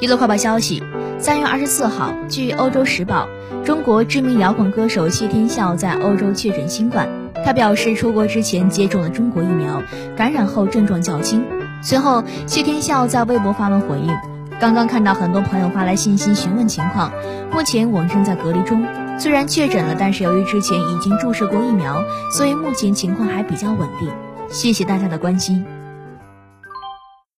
娱乐快报消息：三月二十四号，据《欧洲时报》，中国知名摇滚歌手谢天笑在欧洲确诊新冠。他表示，出国之前接种了中国疫苗，感染后症状较轻。随后，谢天笑在微博发文回应：“刚刚看到很多朋友发来信息询问情况，目前我正在隔离中。虽然确诊了，但是由于之前已经注射过疫苗，所以目前情况还比较稳定。谢谢大家的关心。”